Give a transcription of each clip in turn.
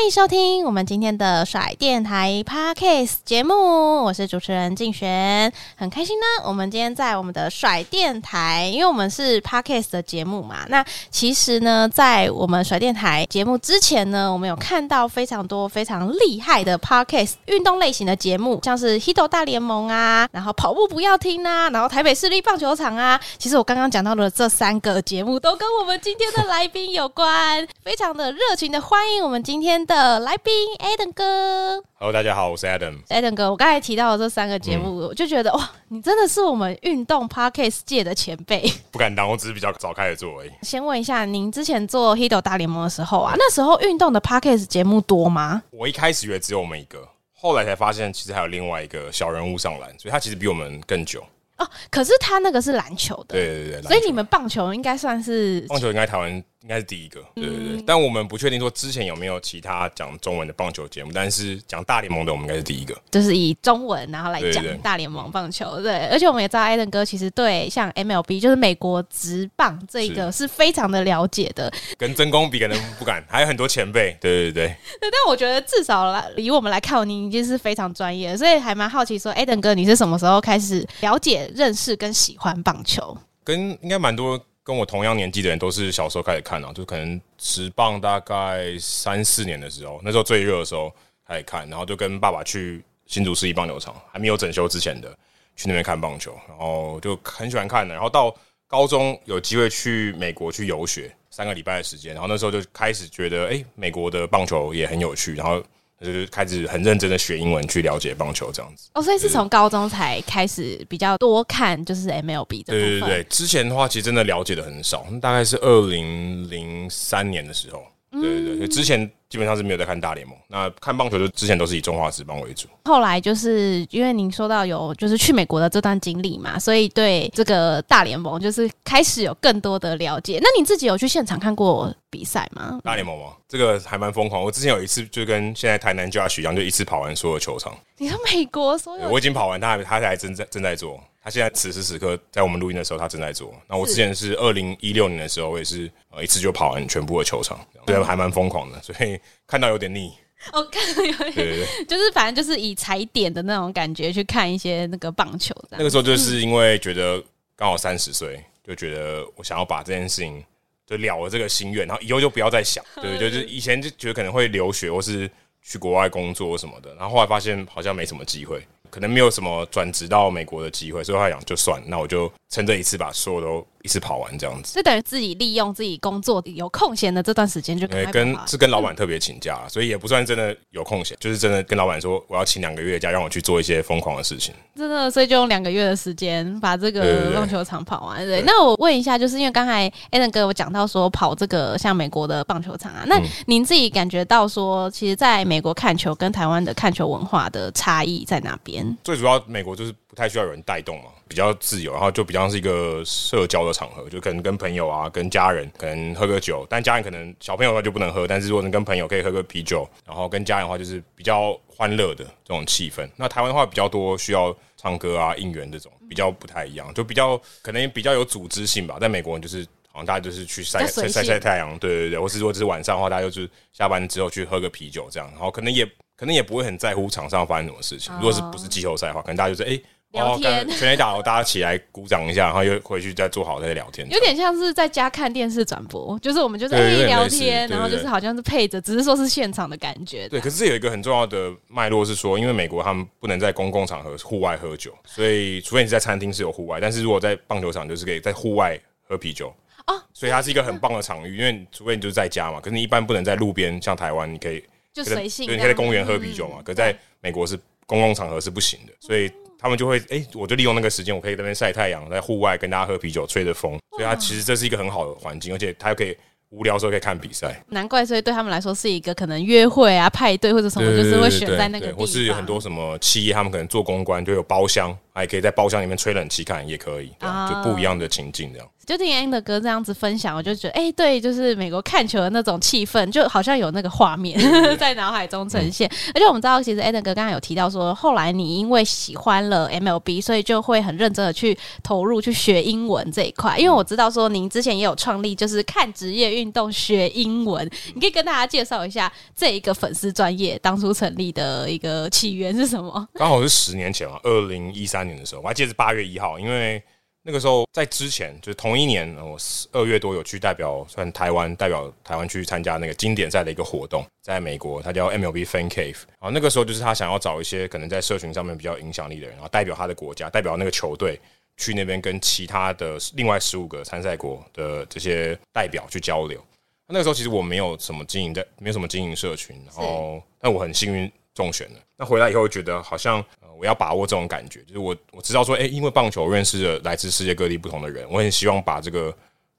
欢迎收听我们今天的甩电台 Podcast 节目，我是主持人静璇，很开心呢。我们今天在我们的甩电台，因为我们是 Podcast 的节目嘛。那其实呢，在我们甩电台节目之前呢，我们有看到非常多非常厉害的 Podcast 运动类型的节目，像是 Hito 大联盟啊，然后跑步不要听啊，然后台北市立棒球场啊。其实我刚刚讲到的这三个节目，都跟我们今天的来宾有关，非常的热情的欢迎我们今天的来宾 Adam 哥，Hello，大家好，我是 Adam。Adam 哥，我刚才提到的这三个节目，嗯、我就觉得哇，你真的是我们运动 Podcast 界的前辈。不敢当，我只是比较早开始做而已。先问一下，您之前做 Hido 大联盟的时候啊，那时候运动的 Podcast 节目多吗？我一开始以为只有我们一个，后来才发现其实还有另外一个小人物上篮，所以他其实比我们更久。哦，可是他那个是篮球的，对对对，所以你们棒球应该算是棒球，应该台湾。应该是第一个，对对对，嗯、但我们不确定说之前有没有其他讲中文的棒球节目，但是讲大联盟的我们应该是第一个，就是以中文然后来讲大联盟棒球，对，而且我们也知道 Adam 哥其实对像 MLB 就是美国职棒这个是。非常的了解的，跟真功比可能不敢，还有很多前辈，对对对。对，但我觉得至少来以我们来看，你已经是非常专业，所以还蛮好奇说 Adam 哥你是什么时候开始了解、认识跟喜欢棒球？跟应该蛮多。跟我同样年纪的人都是小时候开始看啊，就可能十棒大概三四年的时候，那时候最热的时候开始看，然后就跟爸爸去新竹市一棒球场，还没有整修之前的，去那边看棒球，然后就很喜欢看的。然后到高中有机会去美国去游学三个礼拜的时间，然后那时候就开始觉得，哎，美国的棒球也很有趣，然后。就是开始很认真的学英文去了解棒球这样子哦，所以是从高中才开始比较多看，就是 MLB 的。对对对，之前的话其实真的了解的很少，大概是二零零三年的时候。对对对，之前基本上是没有在看大联盟，那看棒球就之前都是以中华职棒为主。后来就是因为您说到有就是去美国的这段经历嘛，所以对这个大联盟就是开始有更多的了解。那你自己有去现场看过比赛吗？大联盟吗？这个还蛮疯狂。我之前有一次就跟现在台南 Josh 一样，就一次跑完所有球场。你说美国所有？我已经跑完，他还他还正在正在做。他现在此时此刻在我们录音的时候，他正在做。那我之前是二零一六年的时候，我也是呃一次就跑完全部的球场，对，还蛮疯狂的，所以看到有点腻。哦，看到有点，对对对，就是反正就是以踩点的那种感觉去看一些那个棒球。那个时候就是因为觉得刚好三十岁，就觉得我想要把这件事情就了了这个心愿，然后以后就不要再想。对，就是以前就觉得可能会留学或是去国外工作什么的，然后后来发现好像没什么机会。可能没有什么转职到美国的机会，所以他讲就算，那我就趁这一次把所有都一次跑完，这样子。就等于自己利用自己工作有空闲的这段时间就可以跟是跟老板特别请假，所以也不算真的有空闲，就是真的跟老板说我要请两个月假，让我去做一些疯狂的事情。真的，所以就用两个月的时间把这个棒球场跑完。对，那我问一下，就是因为刚才 Adam 哥有讲到说跑这个像美国的棒球场啊，那您自己感觉到说，其实在美国看球跟台湾的看球文化的差异在哪边？最主要，美国就是不太需要有人带动嘛，比较自由，然后就比较是一个社交的场合，就可能跟朋友啊、跟家人可能喝个酒，但家人可能小朋友的话就不能喝，但是如果能跟朋友可以喝个啤酒，然后跟家人的话就是比较欢乐的这种气氛。那台湾的话比较多需要唱歌啊、应援这种，比较不太一样，就比较可能比较有组织性吧。在美国人就是好像大家就是去晒晒晒晒太阳，对对对，或是如果只是晚上的话，大家就是下班之后去喝个啤酒这样，然后可能也。可能也不会很在乎场上发生什么事情。如果是不是季后赛的话，可能大家就是哎，聊天，全垒打，大家起来鼓掌一下，然后又回去再做好再聊天。有点像是在家看电视转播，就是我们就是哎聊天，然后就是好像是配着，只是说是现场的感觉。对，可是这有一个很重要的脉络是说，因为美国他们不能在公共场合户外喝酒，所以除非你是在餐厅是有户外，但是如果在棒球场就是可以在户外喝啤酒。哦，所以它是一个很棒的场域，因为除非你就是在家嘛，可是你一般不能在路边，像台湾你可以就随性，对，你可以在公园喝啤酒嘛，嗯、可在美国是公共场合是不行的，所以他们就会哎、欸，我就利用那个时间，我可以在那边晒太阳，在户外跟大家喝啤酒，吹着风，所以它其实这是一个很好的环境，而且它又可以。无聊的时候可以看比赛，难怪，所以对他们来说是一个可能约会啊、派对或者什么，就是会选在那个地方，或是有很多什么企业，他们可能做公关就有包厢，还可以在包厢里面吹冷气看，也可以，就不一样的情境这样。就听 Ander 哥这样子分享，我就觉得，哎、欸，对，就是美国看球的那种气氛，就好像有那个画面 在脑海中呈现。嗯、而且我们知道，其实 Ander 哥刚刚有提到说，后来你因为喜欢了 MLB，所以就会很认真的去投入去学英文这一块。因为我知道说，您之前也有创立，就是看职业运动学英文，你可以跟大家介绍一下这一个粉丝专业当初成立的一个起源是什么？刚好是十年前啊，二零一三年的时候，我还记得是八月一号，因为。那个时候在之前，就是同一年，我二月多有去代表算台湾，代表台湾去参加那个经典赛的一个活动，在美国，它叫 MLB Fan Cave。然后那个时候就是他想要找一些可能在社群上面比较影响力的人，然后代表他的国家，代表那个球队去那边跟其他的另外十五个参赛国的这些代表去交流。那个时候其实我没有什么经营在，没有什么经营社群，然后但我很幸运中选了。那回来以后觉得好像呃。我要把握这种感觉，就是我我知道说，哎、欸，因为棒球认识了来自世界各地不同的人，我很希望把这个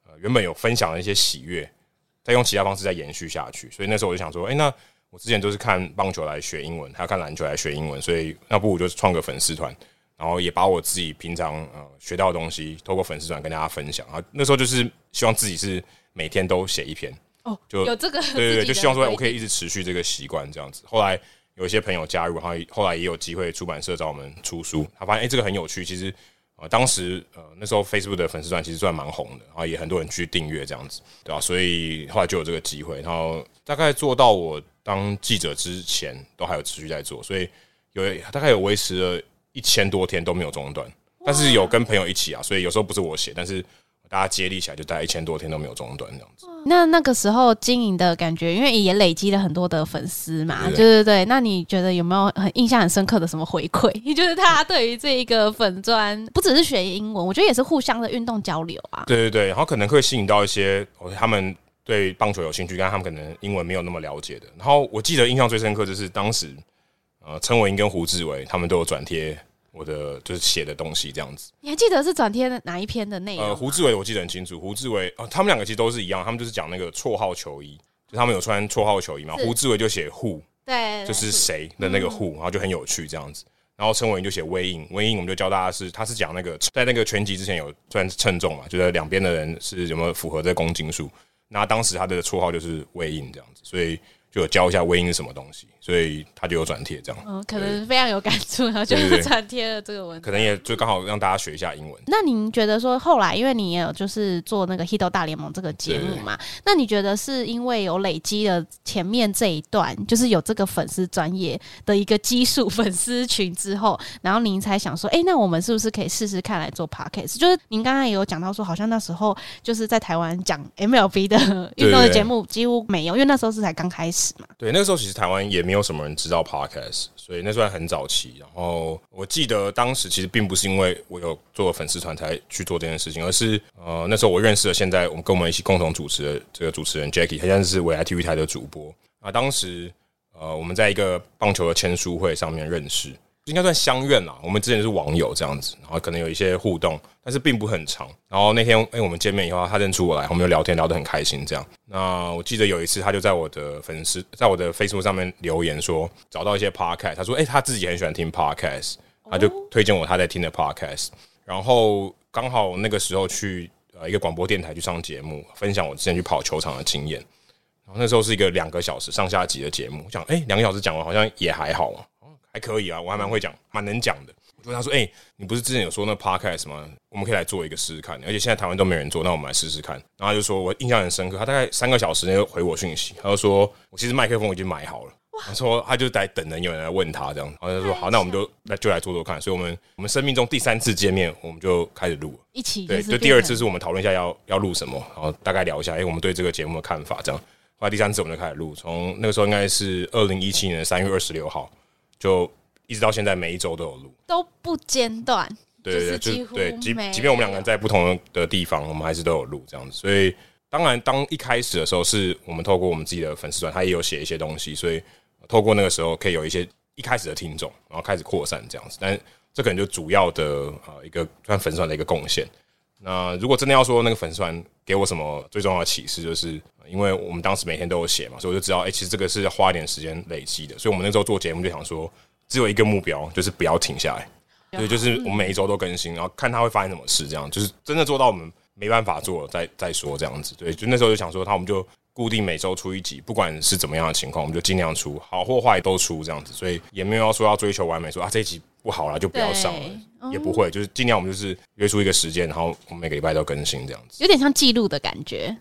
呃原本有分享的一些喜悦，再用其他方式再延续下去。所以那时候我就想说，哎、欸，那我之前都是看棒球来学英文，还要看篮球来学英文，所以那不如就创个粉丝团，然后也把我自己平常呃学到的东西，透过粉丝团跟大家分享。啊，那时候就是希望自己是每天都写一篇哦，就有这个对对对，就希望说我可以一直持续这个习惯这样子。后来。有一些朋友加入，然后后来也有机会出版社找我们出书。他发现哎、这个很有趣。其实呃，当时呃那时候 Facebook 的粉丝团其实算蛮红的，然后也很多人去订阅这样子，对吧、所以后来就有这个机会。然后大概做到我当记者之前，都还有持续在做，所以有大概有维持了一千多天都没有中断。但是有跟朋友一起啊，所以有时候不是我写，但是。大家接力起来，就大概一千多天都没有中断这样子。那那个时候经营的感觉，因为也累积了很多的粉丝嘛，对对对。那你觉得有没有很印象很深刻的什么回馈？也 就是他对于这一个粉专，不只是学英文，我觉得也是互相的运动交流啊。对对对，然后可能会吸引到一些他们对棒球有兴趣，但他们可能英文没有那么了解的。然后我记得印象最深刻就是当时，呃，陈伟英跟胡志伟他们都有转贴。我的就是写的东西这样子，你还记得是转贴哪一篇的内容？呃，胡志伟我记得很清楚，胡志伟啊，他们两个其实都是一样，他们就是讲那个绰号球衣，就他们有穿绰号球衣嘛。胡志伟就写 Who，对，就是谁的那个 Who，然后就很有趣这样子。然后陈伟英就写 Weigh In，Weigh In 我们就教大家是，他是讲那个在那个拳击之前有算称重嘛，就是两边的人是有没有符合这个公斤数。那当时他的绰号就是 Weigh In 这样子，所以。就有教一下 in 是什么东西，所以他就有转贴这样。嗯，可能非常有感触，然后就转贴了这个文。可能也就刚好让大家学一下英文。那您觉得说后来，因为你也有就是做那个 Hito 大联盟这个节目嘛？那你觉得是因为有累积了前面这一段，就是有这个粉丝专业的一个基数粉丝群之后，然后您才想说，哎、欸，那我们是不是可以试试看来做 podcast？就是您刚刚也有讲到说，好像那时候就是在台湾讲 MLB 的运动的节目几乎没有，因为那时候是才刚开始。对，那个时候其实台湾也没有什么人知道 Podcast，所以那算很早期。然后我记得当时其实并不是因为我有做粉丝团才去做这件事情，而是呃那时候我认识了现在我们跟我们一起共同主持的这个主持人 Jackie，他现在是未来 TV 台的主播。啊，当时呃我们在一个棒球的签书会上面认识。应该算相怨啦，我们之前是网友这样子，然后可能有一些互动，但是并不很长。然后那天，哎、欸，我们见面以后，他认出我来，我们就聊天聊得很开心。这样，那我记得有一次，他就在我的粉丝，在我的 Facebook 上面留言说，找到一些 Podcast，他说，哎、欸，他自己很喜欢听 Podcast，他就推荐我他在听的 Podcast。然后刚好那个时候去呃一个广播电台去上节目，分享我之前去跑球场的经验。然后那时候是一个两个小时上下集的节目，我想，哎、欸，两个小时讲完好像也还好啊。还可以啊，我还蛮会讲，蛮能讲的。我就跟他说：“哎、欸，你不是之前有说那 podcast 吗？我们可以来做一个试试看。而且现在台湾都没人做，那我们来试试看。”然后他就说：“我印象很深刻，他大概三个小时内回我讯息，他就说我其实麦克风已经买好了。他说他就在等人有人来问他这样。然后他就说好，那我们就那就来做做看。所以我们我们生命中第三次见面，我们就开始录一起。对，就第二次是我们讨论一下要要录什么，然后大概聊一下，哎、欸，我们对这个节目的看法这样。后来第三次我们就开始录，从那个时候应该是二零一七年三月二十六号就。一直到现在，每一周都有录，都不间断。对对对，就对，即即便我们两个人在不同的地方，我们还是都有录这样子。所以当然，当一开始的时候，是我们透过我们自己的粉丝团，他也有写一些东西，所以透过那个时候可以有一些一开始的听众，然后开始扩散这样子。但这可能就主要的呃一个算粉丝团的一个贡献。那如果真的要说那个粉丝团给我什么最重要的启示，就是因为我们当时每天都有写嘛，所以我就知道，哎、欸，其实这个是要花一点时间累积的。所以我们那时候做节目就想说，只有一个目标，就是不要停下来。所以就是我们每一周都更新，然后看他会发生什么事，这样就是真的做到我们没办法做再再说这样子。对，就那时候就想说，他我们就固定每周出一集，不管是怎么样的情况，我们就尽量出，好或坏都出这样子。所以也没有要说要追求完美，说啊这一集不好了就不要上了，也不会，就是尽量我们就是约出一个时间，然后我们每个礼拜都更新这样子，有点像记录的感觉。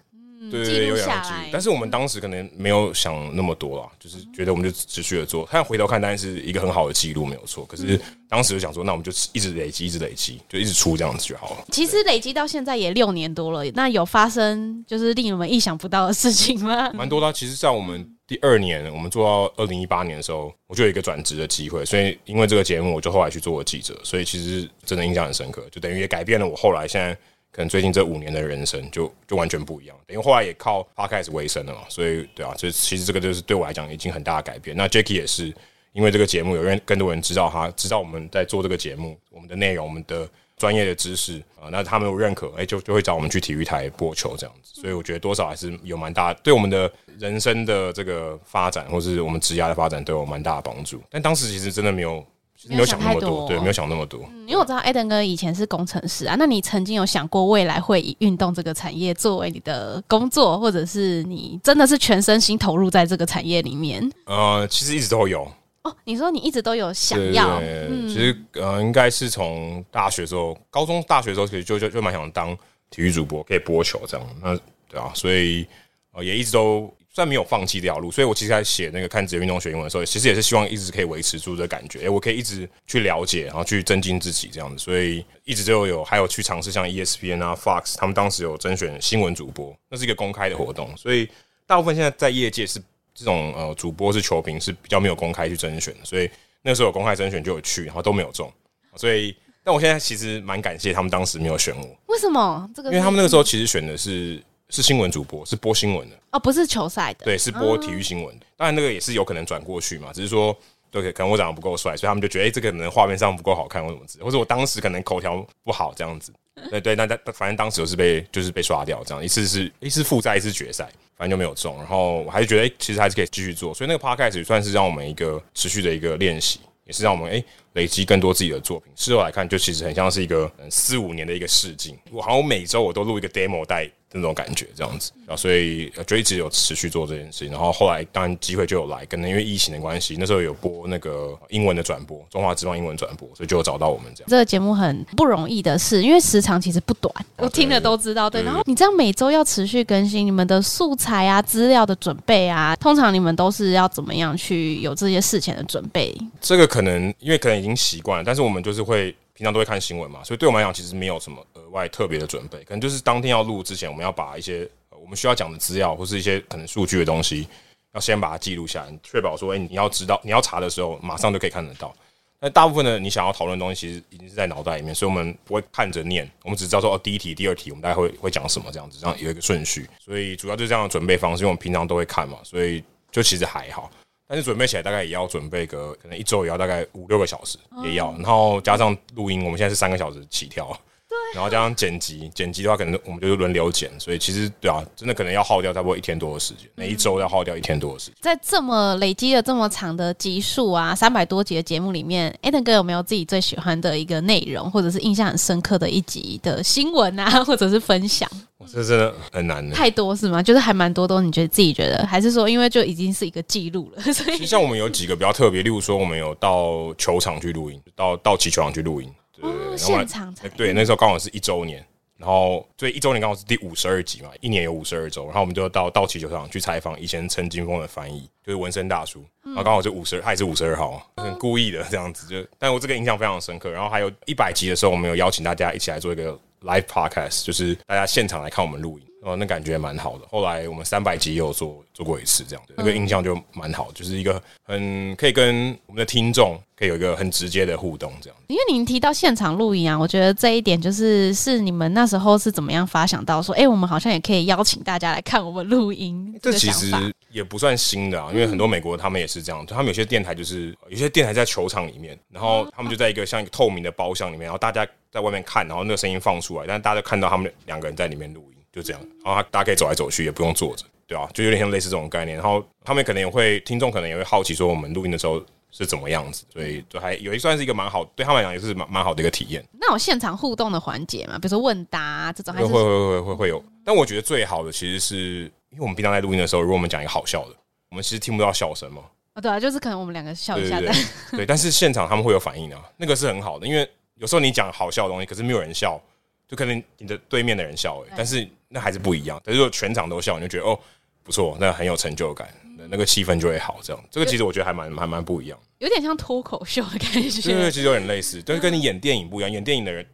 对对对，有两句，但是我们当时可能没有想那么多啦，就是觉得我们就持续的做。他回头看，当然是一个很好的记录，没有错。可是当时就想说，那我们就一直累积，一直累积，就一直出这样子就好了。其实累积到现在也六年多了，那有发生就是令你们意想不到的事情吗？蛮多的。其实，在我们第二年，我们做到二零一八年的时候，我就有一个转职的机会，所以因为这个节目，我就后来去做了记者，所以其实真的印象很深刻，就等于也改变了我后来现在。可能最近这五年的人生就就完全不一样，因为后来也靠 Podcast 为生了嘛，所以对啊，就其实这个就是对我来讲已经很大的改变。那 Jacky 也是因为这个节目，有人更多人知道他，知道我们在做这个节目，我们的内容，我们的专业的知识啊，那他们有认可，哎、就就会找我们去体育台播球这样子。所以我觉得多少还是有蛮大，对我们的人生的这个发展，或是我们职业的发展都有蛮大的帮助。但当时其实真的没有。没有想那么多，对，没有想那么多。嗯，因为我知道 Eden 哥以前是工程师啊，那你曾经有想过未来会以运动这个产业作为你的工作，或者是你真的是全身心投入在这个产业里面？呃，其实一直都有。哦，你说你一直都有想要？其实呃，应该是从大学时候，高中、大学时候其实就就就蛮想当体育主播，可以播球这样。那对啊，所以呃，也一直都。虽然没有放弃这条路，所以我其实在写那个看职业运动学英文的时候，其实也是希望一直可以维持住这感觉。哎、欸，我可以一直去了解，然后去增进自己这样子，所以一直就有还有去尝试像 ESPN 啊、Fox 他们当时有甄选新闻主播，那是一个公开的活动，所以大部分现在在业界是这种呃主播是球评是比较没有公开去甄选的，所以那时候有公开甄选就有去，然后都没有中，所以但我现在其实蛮感谢他们当时没有选我，为什么？这个因为他们那个时候其实选的是。是新闻主播，是播新闻的哦，不是球赛的，对，是播体育新闻的。嗯、当然，那个也是有可能转过去嘛，只是说，对，可能我长得不够帅，所以他们就觉得，哎、欸，这个可能画面上不够好看，或什么之类，或者我当时可能口条不好这样子。对对，那但反正当时就是被就是被刷掉，这样一次是一次复赛，一次决赛，反正就没有中。然后我还是觉得，哎、欸，其实还是可以继续做。所以那个 podcast 也算是让我们一个持续的一个练习，也是让我们哎、欸、累积更多自己的作品。事后来看，就其实很像是一个四五年的一个试镜。我好像每周我都录一个 demo 带。那种感觉，这样子啊，所以就一直有持续做这件事情。然后后来当然机会就有来，可能因为疫情的关系，那时候有播那个英文的转播，中华之邦英文转播，所以就有找到我们这样。这个节目很不容易的事，因为时长其实不短，我听了都知道。对，然后你这样每周要持续更新你们的素材啊、资料的准备啊，通常你们都是要怎么样去有这些事前的准备？这个可能因为可能已经习惯了，但是我们就是会。平常都会看新闻嘛，所以对我们来讲，其实没有什么额外特别的准备，可能就是当天要录之前，我们要把一些我们需要讲的资料或是一些可能数据的东西，要先把它记录下来，确保说，哎，你要知道你要查的时候，马上就可以看得到。那大部分的你想要讨论的东西，其实已经是在脑袋里面，所以我们不会看着念，我们只知道说，哦，第一题、第二题，我们大概会会讲什么这样子，这样有一个顺序。所以主要就是这样的准备方式，因为我们平常都会看嘛，所以就其实还好。但是准备起来大概也要准备个可能一周也要大概五六个小时也要，然后加上录音，我们现在是三个小时起跳，对，然后加上剪辑，剪辑的话可能我们就是轮流剪，所以其实对啊，真的可能要耗掉差不多一天多的时间，每一周要耗掉一天多的时间。在这么累积了这么长的集数啊，三百多集的节目里面，Adam 哥有没有自己最喜欢的一个内容，或者是印象很深刻的一集的新闻啊，或者是分享？这真的很难的，太多是吗？就是还蛮多都你觉得自己觉得，还是说因为就已经是一个记录了？所以像我们有几个比较特别，例如说我们有到球场去录音，到到奇球场去录音，对，哦、现场才对，那时候刚好是一周年，然后所以一周年刚好是第五十二集嘛，一年有五十二周，然后我们就到到奇球场去采访以前陈金峰的翻译，就是纹身大叔，然后刚好就五十二，他也是五十二号，很故意的这样子，就但我这个印象非常深刻。然后还有一百集的时候，我们有邀请大家一起来做一个。Live podcast 就是大家现场来看我们录影，哦，那感觉蛮好的。后来我们三百集也有做做过一次，这样的那个印象就蛮好，就是一个很可以跟我们的听众可以有一个很直接的互动，这样。因为您提到现场录音啊，我觉得这一点就是是你们那时候是怎么样发想到说，哎，我们好像也可以邀请大家来看我们录音。这其实也不算新的啊，因为很多美国他们也是这样，他们有些电台就是有些电台在球场里面，然后他们就在一个像一个透明的包厢里面，然后大家在外面看，然后那个声音放出来，但是大家就看到他们两个人在里面录音。就这样，然后他大家可以走来走去，也不用坐着，对吧、啊？就有点像类似这种概念。然后他们可能也会，听众可能也会好奇说，我们录音的时候是怎么样子，所以就还有一算是一个蛮好，对他们来讲也是蛮蛮好的一个体验。那有现场互动的环节嘛？比如说问答、啊、这种还会会会会会有。但我觉得最好的其实是因为我们平常在录音的时候，如果我们讲一个好笑的，我们其实听不到笑声嘛。啊、哦，对啊，就是可能我们两个笑一下的。对，但是现场他们会有反应啊，那个是很好的，因为有时候你讲好笑的东西，可是没有人笑。就可能你的对面的人笑哎，但是那还是不一样。但是如果全场都笑，你就觉得哦不错，那很有成就感，那个气氛就会好。这样，这个其实我觉得还蛮还蛮不一样，有点像脱口秀的感觉。对对，其实有点类似，但是跟你演电影不一样。演电影的人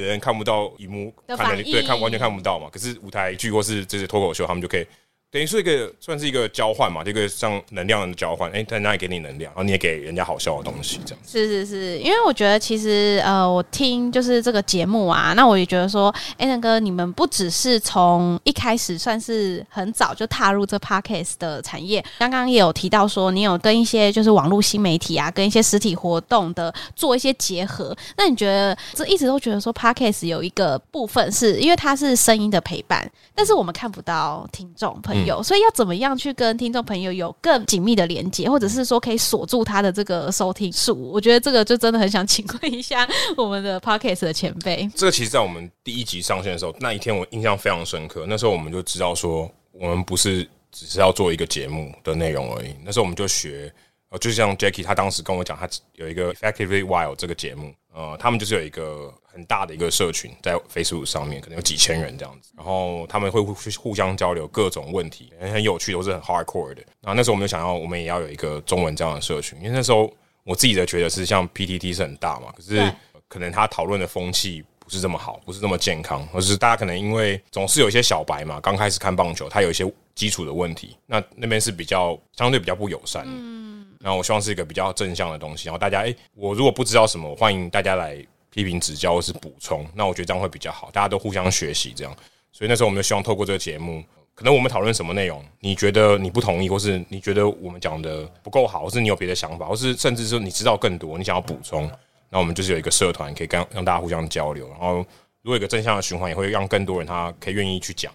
有人看不到荧幕，看的对看完全看不到嘛。可是舞台剧或是这些脱口秀，他们就可以。等于是一个算是一个交换嘛，这个像能量的交换。哎、欸，他那里给你能量，然后你也给人家好笑的东西，这样。是是是，因为我觉得其实呃，我听就是这个节目啊，那我也觉得说，哎、欸，那哥，你们不只是从一开始算是很早就踏入这 Podcast 的产业，刚刚也有提到说，你有跟一些就是网络新媒体啊，跟一些实体活动的做一些结合。那你觉得这一直都觉得说 Podcast 有一个部分是因为它是声音的陪伴，但是我们看不到听众朋友。有，所以要怎么样去跟听众朋友有更紧密的连接，或者是说可以锁住他的这个收听数？我觉得这个就真的很想请问一下我们的 Podcast 的前辈。这个其实，在我们第一集上线的时候，那一天我印象非常深刻。那时候我们就知道说，我们不是只是要做一个节目的内容而已。那时候我们就学，呃，就像 Jackie 他当时跟我讲，他有一个 Effectively Wild 这个节目，呃，他们就是有一个。很大的一个社群在 Facebook 上面，可能有几千人这样子，然后他们会互互相交流各种问题，很有趣，都是很 hardcore 的。然后那时候我们就想要，我们也要有一个中文这样的社群，因为那时候我自己的觉得是像 PTT 是很大嘛，可是可能他讨论的风气不是这么好，不是这么健康，而是大家可能因为总是有一些小白嘛，刚开始看棒球，他有一些基础的问题，那那边是比较相对比较不友善。嗯，然后我希望是一个比较正向的东西，然后大家，哎，我如果不知道什么，欢迎大家来。批评指教或是补充，那我觉得这样会比较好，大家都互相学习这样。所以那时候我们就希望透过这个节目，可能我们讨论什么内容，你觉得你不同意，或是你觉得我们讲的不够好，或是你有别的想法，或是甚至是你知道更多，你想要补充，那我们就是有一个社团可以跟让大家互相交流。然后如果有一个正向的循环，也会让更多人他可以愿意去讲。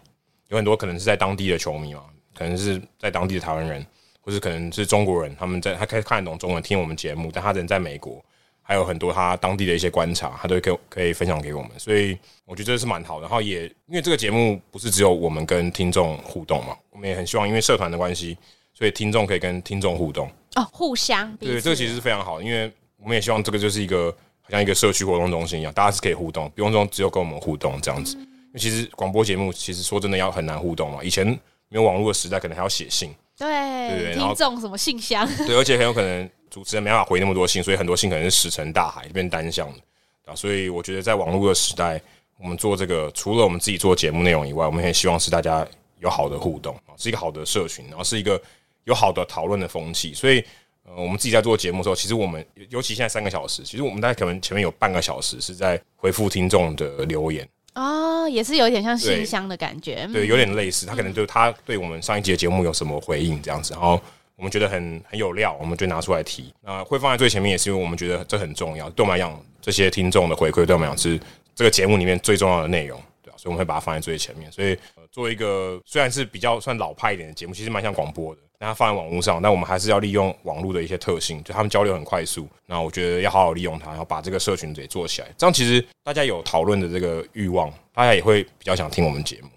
有很多可能是在当地的球迷嘛，可能是在当地的台湾人，或是可能是中国人，他们在他可以看得懂中文，听我们节目，但他人在美国。还有很多他当地的一些观察，他都可以可以分享给我们，所以我觉得这是蛮好的。然后也因为这个节目不是只有我们跟听众互动嘛，我们也很希望因为社团的关系，所以听众可以跟听众互动哦，互相对，这个其实是非常好的，因为我们也希望这个就是一个好像一个社区活动中心一样，大家是可以互动，不用说只有跟我们互动这样子。因为其实广播节目其实说真的要很难互动嘛，以前没有网络的时代，可能还要写信，对对，听众什么信箱，对，而且很有可能。主持人没办法回那么多信，所以很多信可能是石沉大海，变单向的啊。所以我觉得在网络的时代，我们做这个，除了我们自己做节目内容以外，我们也希望是大家有好的互动啊，是一个好的社群，然后是一个有好的讨论的风气。所以，呃，我们自己在做节目的时候，其实我们尤其现在三个小时，其实我们大概可能前面有半个小时是在回复听众的留言哦，也是有点像信箱的感觉，对，对，有点类似。他可能就他对我们上一集的节目有什么回应这样子，然后。我们觉得很很有料，我们就拿出来提。那会放在最前面，也是因为我们觉得这很重要。对我们来讲，这些听众的回馈对我们来讲是这个节目里面最重要的内容，对吧？所以我们会把它放在最前面。所以，呃，做一个虽然是比较算老派一点的节目，其实蛮像广播的，但它放在网络上，但我们还是要利用网络的一些特性，就他们交流很快速。那我觉得要好好利用它，然后把这个社群给做起来。这样其实大家有讨论的这个欲望，大家也会比较想听我们节目。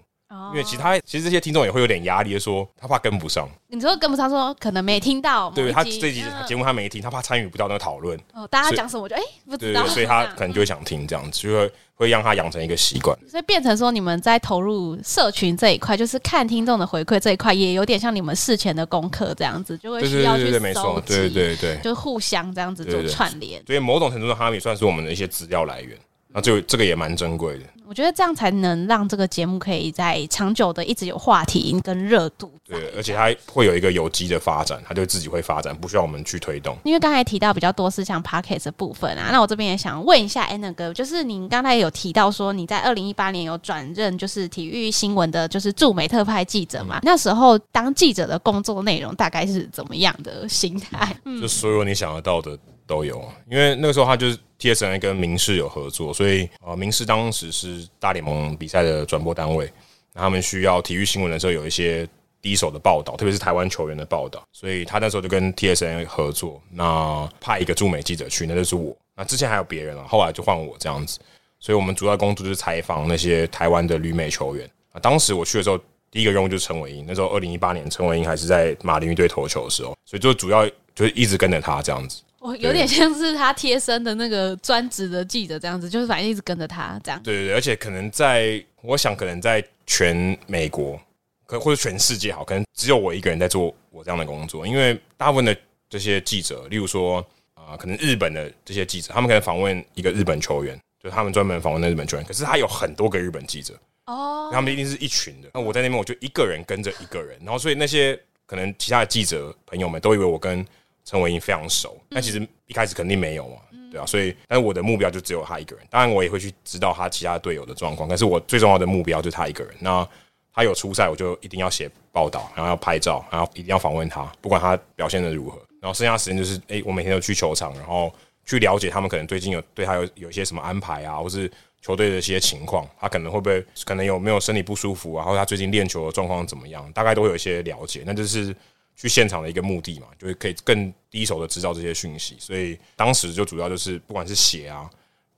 因为其他其实这些听众也会有点压力，说他怕跟不上。你说跟不上，说可能没听到。对他这集节目他没听，他怕参与不到那个讨论。哦，大家讲什么我就哎不知道。对，所以他 可能就会想听这样子，就会会让他养成一个习惯。所以变成说，你们在投入社群这一块，就是看听众的回馈这一块，也有点像你们事前的功课这样子，就会需要去收集，对对对，就互相这样子做串联。所以某种程度上，他们也算是我们的一些资料来源。那就这个也蛮珍贵的。我觉得这样才能让这个节目可以在长久的一直有话题跟热度。对，而且它会有一个有机的发展，它就自己会发展，不需要我们去推动。因为刚才提到比较多是像 Podcast 的部分啊，那我这边也想问一下 Anna 哥，就是您刚才有提到说你在二零一八年有转任就是体育新闻的，就是驻美特派记者嘛？嗯、那时候当记者的工作内容大概是怎么样的心态？嗯、就所有你想得到的都有，因为那个时候他就是。TSN 跟明视有合作，所以呃，明视当时是大联盟比赛的转播单位，那他们需要体育新闻的时候有一些第一手的报道，特别是台湾球员的报道，所以他那时候就跟 TSN 合作，那派一个驻美记者去，那就是我。那之前还有别人啊，后来就换我这样子，所以我们主要工作就是采访那些台湾的旅美球员。啊，当时我去的时候，第一个任务就是陈伟英，那时候二零一八年陈伟英还是在马林鱼队投球的时候，所以就主要就是一直跟着他这样子。我有点像是他贴身的那个专职的记者这样子，就是反正一直跟着他这样。对对对，而且可能在，我想可能在全美国，可或者全世界好，可能只有我一个人在做我这样的工作，因为大部分的这些记者，例如说啊、呃，可能日本的这些记者，他们可能访问一个日本球员，就是他们专门访问那日本球员，可是他有很多个日本记者哦，他们一定是一群的。那我在那边，我就一个人跟着一个人，然后所以那些可能其他的记者朋友们都以为我跟。陈伟英非常熟，但其实一开始肯定没有嘛，对啊，所以，但是我的目标就只有他一个人。当然，我也会去知道他其他队友的状况，但是我最重要的目标就是他一个人。那他有出赛，我就一定要写报道，然后要拍照，然后一定要访问他，不管他表现的如何。然后剩下时间就是，诶，我每天都去球场，然后去了解他们可能最近有对他有有一些什么安排啊，或是球队的一些情况，他可能会不会可能有没有身体不舒服啊，或者他最近练球的状况怎么样，大概都会有一些了解。那就是。去现场的一个目的嘛，就是可以更第一手的知道这些讯息，所以当时就主要就是不管是写啊、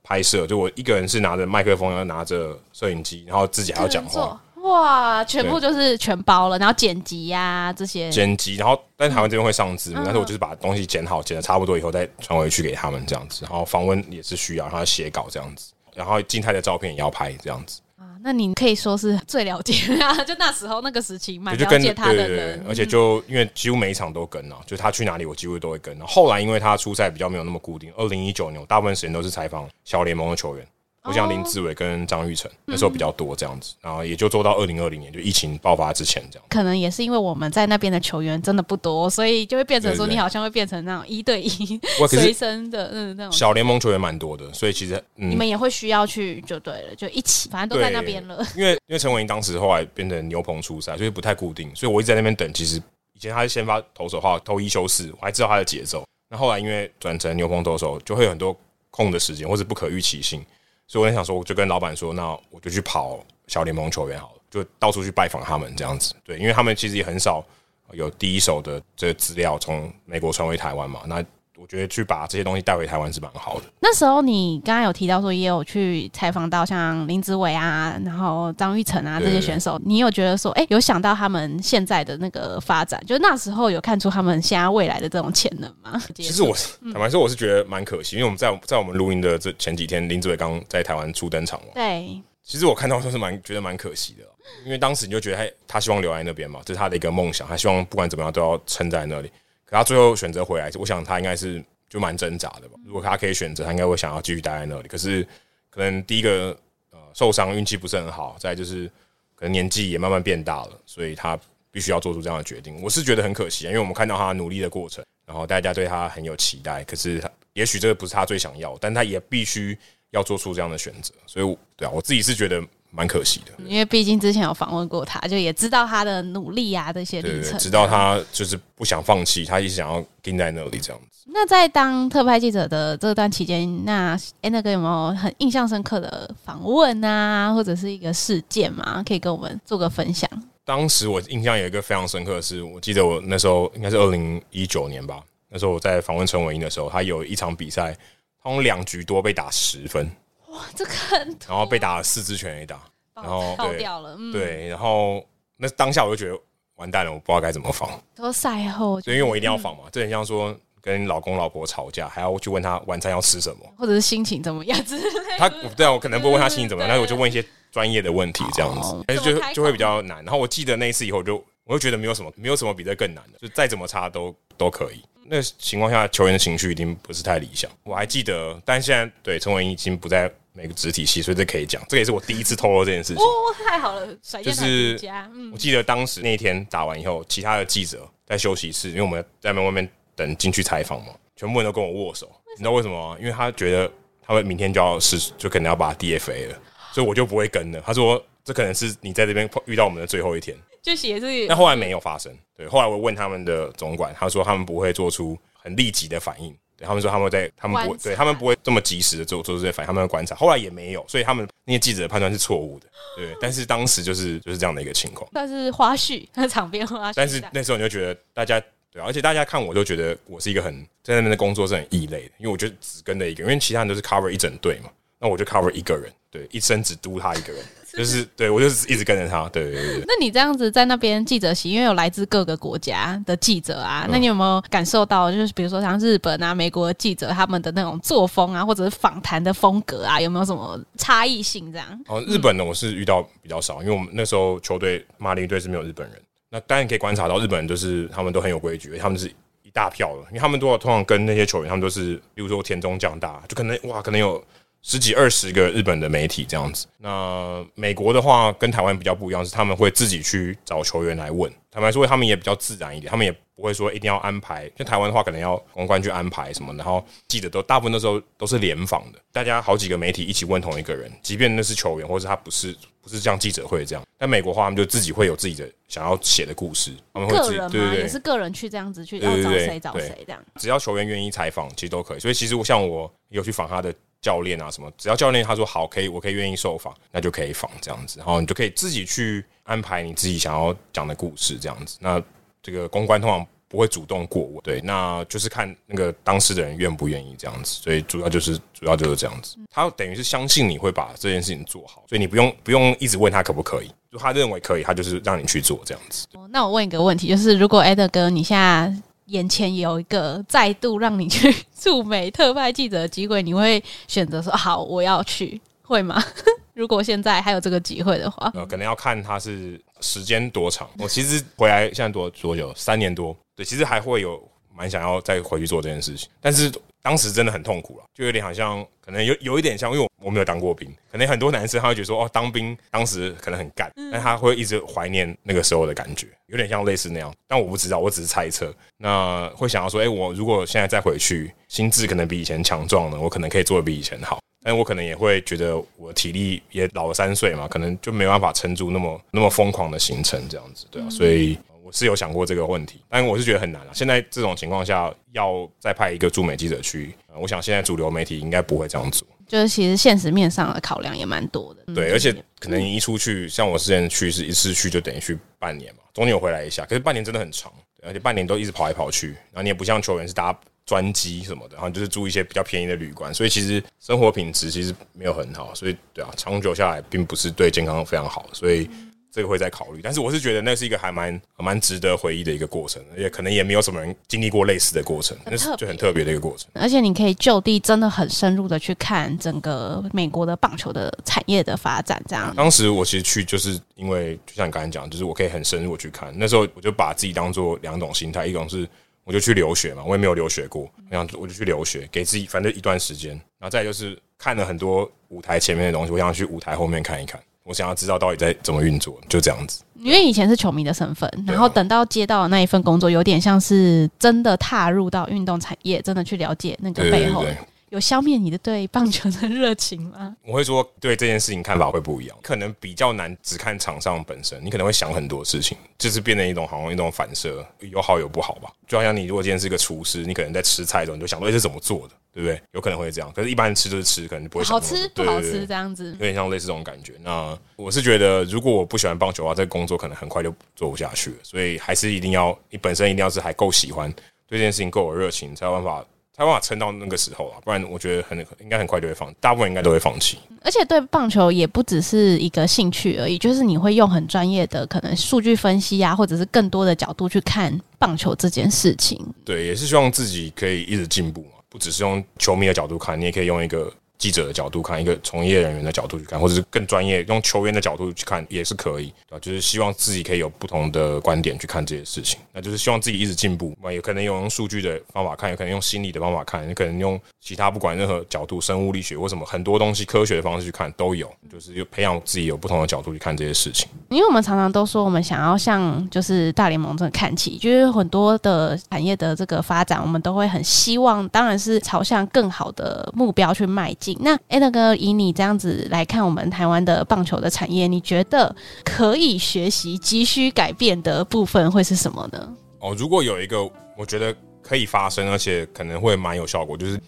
拍摄，就我一个人是拿着麦克风，然后拿着摄影机，然后自己还要讲话，哇，全部就是全包了，然后剪辑呀、啊、这些，剪辑，然后但台湾这边会上字幕，嗯、但是我就是把东西剪好，剪的差不多以后再传回去给他们这样子，然后访问也是需要，然后写稿这样子，然后静态的照片也要拍这样子。那你可以说是最了解啊，就那时候那个时期蛮了解他的人，对对对，而且就因为几乎每一场都跟啊，就他去哪里我几乎都会跟。后来因为他出赛比较没有那么固定，二零一九年我大部分时间都是采访小联盟的球员。我像林志伟跟张玉成那时候比较多这样子，然后也就做到二零二零年就疫情爆发之前这样。可能也是因为我们在那边的球员真的不多，所以就会变成说你好像会变成那种一对一随身的嗯那种。小联盟球员蛮多的，所以其实你们也会需要去就对了，就一起，反正都在那边了。因为因为陈伟霆当时后来变成牛棚出赛，所以不太固定，所以我一直在那边等。其实以前他是先发投手的话，投一休四，我还知道他的节奏。那后来因为转成牛棚投手，就会有很多空的时间或者不可预期性。所以我很想说，我就跟老板说，那我就去跑小联盟球员好了，就到处去拜访他们这样子。对，因为他们其实也很少有第一手的这个资料从美国传回台湾嘛。那我觉得去把这些东西带回台湾是蛮好的。那时候你刚刚有提到说，也有去采访到像林子伟啊，然后张玉成啊这些选手，你有觉得说，哎、欸，有想到他们现在的那个发展，就那时候有看出他们现在未来的这种潜能吗？其实我坦白说，我是觉得蛮可惜，因为我们在在我们录音的这前几天，林子伟刚在台湾初登场嘛。对，其实我看到都是蛮觉得蛮可惜的，因为当时你就觉得他他希望留在那边嘛，这是他的一个梦想，他希望不管怎么样都要撑在那里。可他最后选择回来，我想他应该是。就蛮挣扎的吧。如果他可以选择，他应该会想要继续待在那里。可是，可能第一个呃受伤，运气不是很好；再就是可能年纪也慢慢变大了，所以他必须要做出这样的决定。我是觉得很可惜，因为我们看到他努力的过程，然后大家对他很有期待。可是，也许这个不是他最想要，但他也必须要做出这样的选择。所以，对啊，我自己是觉得。蛮可惜的，因为毕竟之前有访问过他，就也知道他的努力啊这些历程，知道他就是不想放弃，他一直想要盯在那里这样子。那在当特派记者的这段期间，那 Anna 哥有没有很印象深刻的访问啊，或者是一个事件嘛，可以跟我们做个分享？当时我印象有一个非常深刻的是，我记得我那时候应该是二零一九年吧，那时候我在访问陈伟英的时候，他有一场比赛，他用两局多被打十分。哇，这个很，然后被打了四支全垒打，然后爆掉了，嗯、对，然后那当下我就觉得完蛋了，我不知道该怎么防。都赛后，所以因为我一定要防嘛，这、嗯、很像说跟老公老婆吵架，还要去问他晚餐要吃什么，或者是心情怎么样之类的。他对啊，我可能不问他心情怎么样，但是我就问一些专业的问题这样子，但是就就会比较难。然后我记得那一次以后就，就我就觉得没有什么，没有什么比这更难的，就再怎么差都都可以。那情况下，球员的情绪一定不是太理想。我还记得，但现在对陈伟殷已经不在。每个子体系，所以这可以讲。这也是我第一次透露这件事情。哦，太好了，甩是嗯，我记得当时那一天打完以后，其他的记者在休息室，因为我们在门外面等进去采访嘛，全部人都跟我握手。你知道为什么吗？因为他觉得他们明天就要是就可能要把 DFA 了，所以我就不会跟了。他说这可能是你在这边遇到我们的最后一天，就写这个。但后来没有发生。对，后来我问他们的总管，他说他们不会做出很立即的反应。对，他们说他们在，他们不会，对他们不会这么及时的做做出这些反应，他们会观察。后来也没有，所以他们那些记者的判断是错误的。对，但是当时就是就是这样的一个情况。但是花絮，那 场边花絮。但是那时候你就觉得大家对，而且大家看我都觉得我是一个很在那边的工作是很异类的，因为我就只跟了一个，因为其他人都是 cover 一整队嘛，那我就 cover 一个人，对，一生只督他一个人。就是对我就是一直跟着他，对对对。那你这样子在那边记者席，因为有来自各个国家的记者啊，嗯、那你有没有感受到，就是比如说像日本啊、美国的记者他们的那种作风啊，或者是访谈的风格啊，有没有什么差异性？这样？哦，日本的我是遇到比较少，因为我们那时候球队马林鱼队是没有日本人。那当然可以观察到，日本人就是他们都很有规矩，他们是一大票的，因为他们都通常跟那些球员，他们都是，比如说田中将大，就可能哇，可能有。十几二十个日本的媒体这样子，那美国的话跟台湾比较不一样，是他们会自己去找球员来问。坦白说，他们也比较自然一点，他们也不会说一定要安排。像台湾的话，可能要公关去安排什么，然后记者都大部分的时候都是联访的，大家好几个媒体一起问同一个人，即便那是球员，或者他不是不是像记者会这样。但美国话，他们就自己会有自己的想要写的故事，他们会自己对对，也是个人去这样子去要找谁找谁这样。只要球员愿意采访，其实都可以。所以其实我像我有去访他的。教练啊，什么？只要教练他说好，可以，我可以愿意受访，那就可以访这样子。然后你就可以自己去安排你自己想要讲的故事这样子。那这个公关通常不会主动过问，对，那就是看那个当事的人愿不愿意这样子。所以主要就是主要就是这样子。他等于是相信你会把这件事情做好，所以你不用不用一直问他可不可以，就他认为可以，他就是让你去做这样子。那我问一个问题，就是如果艾德哥你现在眼前有一个再度让你去驻美特派记者的机会，你会选择说好，我要去，会吗？如果现在还有这个机会的话，呃，可能要看他是时间多长。我其实回来现在多多久？三年多，对，其实还会有蛮想要再回去做这件事情，但是。当时真的很痛苦了，就有点好像，可能有有一点像，因为我我没有当过兵，可能很多男生他会觉得说，哦，当兵当时可能很干，但他会一直怀念那个时候的感觉，有点像类似那样，但我不知道，我只是猜测。那会想要说，哎，我如果现在再回去，心智可能比以前强壮了，我可能可以做的比以前好，但我可能也会觉得我体力也老了三岁嘛，可能就没办法撑住那么那么疯狂的行程这样子，对啊，所以。我是有想过这个问题，但我是觉得很难了。现在这种情况下，要再派一个驻美记者去，我想现在主流媒体应该不会这样做。就是其实现实面上的考量也蛮多的。对，而且可能你一出去，像我之前去是一次去就等于去半年嘛，中间有回来一下，可是半年真的很长，而且半年都一直跑来跑去，然后你也不像球员是搭专机什么的，然后就是住一些比较便宜的旅馆，所以其实生活品质其实没有很好，所以对啊，长久下来并不是对健康非常好，所以。这个会再考虑，但是我是觉得那是一个还蛮蛮值得回忆的一个过程，而且可能也没有什么人经历过类似的过程，那是就很特别的一个过程。而且你可以就地真的很深入的去看整个美国的棒球的产业的发展，这样。当时我其实去就是因为就像你刚才讲，就是我可以很深入去看。那时候我就把自己当做两种心态，一种是我就去留学嘛，我也没有留学过，我想我就去留学，给自己反正一段时间，然后再就是看了很多舞台前面的东西，我想去舞台后面看一看。我想要知道到底在怎么运作，就这样子。因为以前是球迷的身份，然后等到接到的那一份工作，有点像是真的踏入到运动产业，真的去了解那个背后。对对对对。有消灭你的对棒球的热情吗？我会说，对这件事情看法会不一样，可能比较难只看场上本身，你可能会想很多事情，就是变成一种好像一种反射，有好有不好吧。就好像你如果今天是一个厨师，你可能在吃菜的时候，你就想说这是怎么做的。对不对？有可能会这样，可是一般人吃就是吃，可能不会想好吃不好吃这样子，有点像类似这种感觉。那我是觉得，如果我不喜欢棒球的话，这个工作可能很快就做不下去了。所以还是一定要你本身一定要是还够喜欢，对这件事情够有热情，才有办法才有办法撑到那个时候啊。不然我觉得很应该很快就会放，大部分应该都会放弃。而且对棒球也不只是一个兴趣而已，就是你会用很专业的可能数据分析啊，或者是更多的角度去看棒球这件事情。对，也是希望自己可以一直进步嘛。不只是用球迷的角度看，你也可以用一个记者的角度看，一个从业人员的角度去看，或者是更专业用球员的角度去看，也是可以，对吧？就是希望自己可以有不同的观点去看这些事情，那就是希望自己一直进步嘛。也可能有用数据的方法看，也可能用心理的方法看，也可能用其他不管任何角度，生物力学或什么很多东西科学的方式去看都有，就是培养自己有不同的角度去看这些事情。因为我们常常都说，我们想要向就是大联盟这看齐，就是很多的产业的这个发展，我们都会很希望，当然是朝向更好的目标去迈进。那 a d 哥，以你这样子来看，我们台湾的棒球的产业，你觉得可以学习、急需改变的部分会是什么呢？哦，如果有一个我觉得可以发生，而且可能会蛮有效果，就是。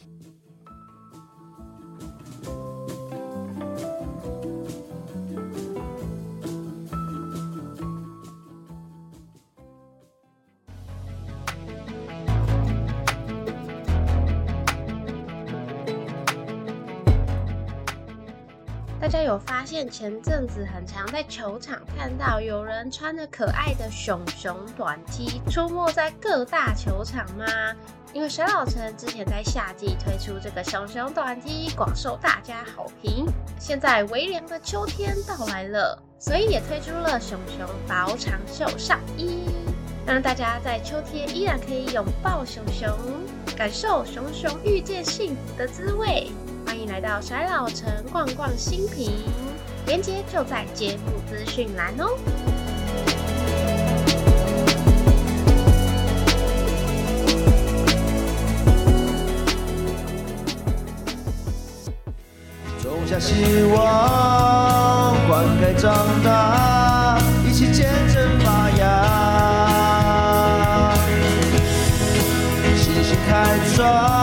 大家有发现前阵子很常在球场看到有人穿着可爱的熊熊短 T 出没在各大球场吗？因为沈老城之前在夏季推出这个熊熊短 T，广受大家好评。现在微凉的秋天到来了，所以也推出了熊熊薄长袖上衣，让大家在秋天依然可以拥抱熊熊，感受熊熊遇见幸福的滋味。欢迎来到甩老城逛逛新品，链接就在节目资讯栏哦。种下希望，灌溉长大，一起见证发芽，信心开创，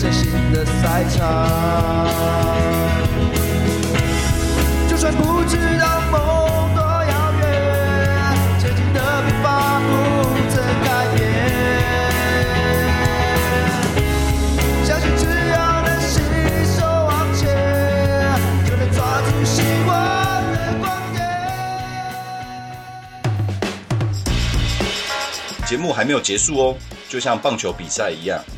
人生新的赛场，就算不知道梦多遥远，前进的步伐不曾改变。相信只要能携手往前，就能抓住希望的光点。节目还没有结束哦，就像棒球比赛一样。